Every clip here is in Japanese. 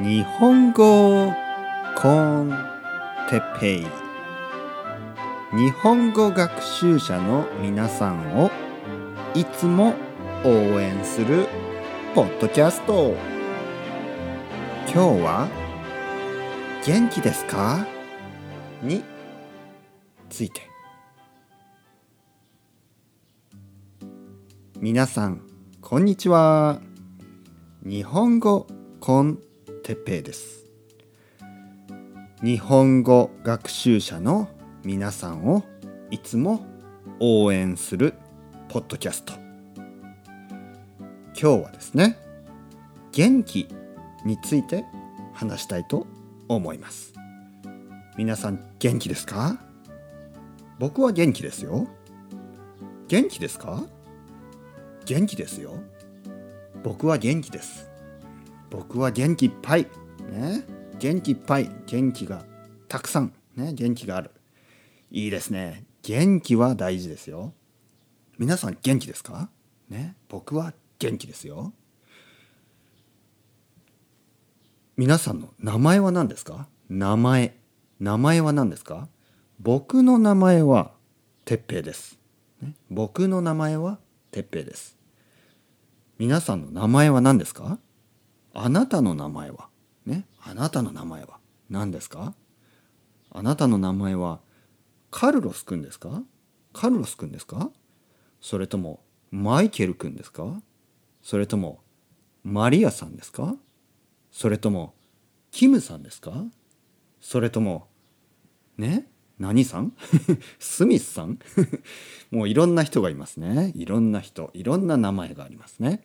日本語コンテペイ。日本語学習者の皆さんをいつも応援するポッドキャスト。今日は元気ですか？について。皆さんこんにちは。日本語コンテペイ。です。日本語学習者の皆さんをいつも応援するポッドキャスト。今日はですね元気について話したいと思います。皆さん元気ですか？僕は元気ですよ。元気ですか？元気ですよ。僕は元気です。僕は元気いっぱい。ね。元気いっぱい。元気がたくさん。ね。元気がある。いいですね。元気は大事ですよ。皆さん元気ですか？ね。僕は元気ですよ。皆さんの名前は何ですか？名前。名前は何ですか？僕の名前は哲平です、ね、僕の名前は哲平です。皆さんの名前は何ですか？あなたの名前は？ね？あなたの名前は？何ですか？あなたの名前はカルロスくんですか？カルロスくんですか？それともマイケルくんですか？それともマリアさんですか？それともキムさんですか？それともね？何さん？スミスさん？もういろんな人がいますね。いろんな人いろんな名前がありますね。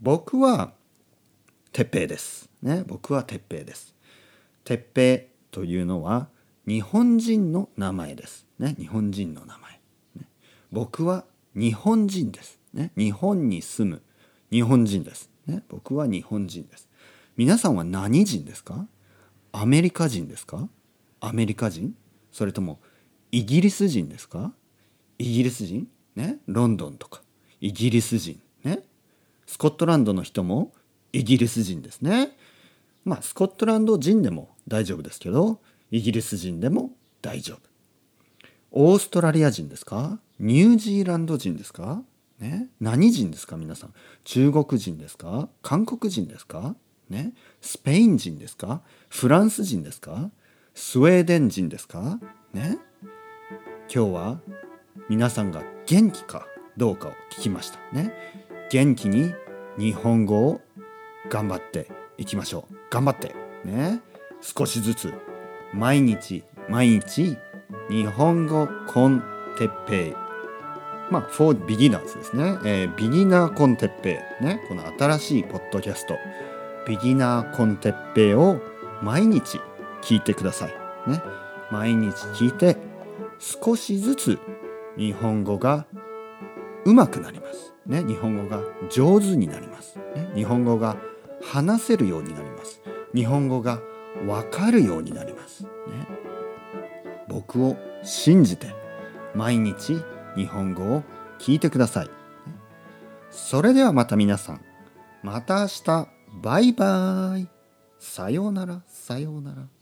僕は鉄平です。ね僕は鉄平です。鉄平というのは日本人の名前です。ね日本人の名前、ね、僕は日本人です。ね日本に住む日本人です。ね僕は日本人です。皆さんは何人ですか？アメリカ人ですか？アメリカ人？それともイギリス人ですか？イギリス人？ねロンドンとか。イギリス人？ねスコットランドの人もイギリス人ですね。まあスコットランド人でも大丈夫ですけどイギリス人でも大丈夫。オーストラリア人ですか？ニュージーランド人ですか？ね？何人ですか皆さん？中国人ですか？韓国人ですか？ね？スペイン人ですか？フランス人ですか？スウェーデン人ですか？ね？今日は皆さんが元気かどうかを聞きました。ね？元気に日本語を頑張っていきましょう。頑張って。ね。少しずつ毎日毎日日本語 con テッペイ。まあ for beginners ですね、えー、ビギナー con テッペイね。この新しいポッドキャスト。ビギナー con テッペイを毎日聞いてください。ね。毎日聞いて少しずつ日本語が上手くなります。ね。日本語が上手になります。ね。日本語が話せるようになります。日本語がわかるようになります。ね。僕を信じて毎日日本語を聞いてください。それではまた皆さん。また明日。バイバイ。さようなら。さようなら。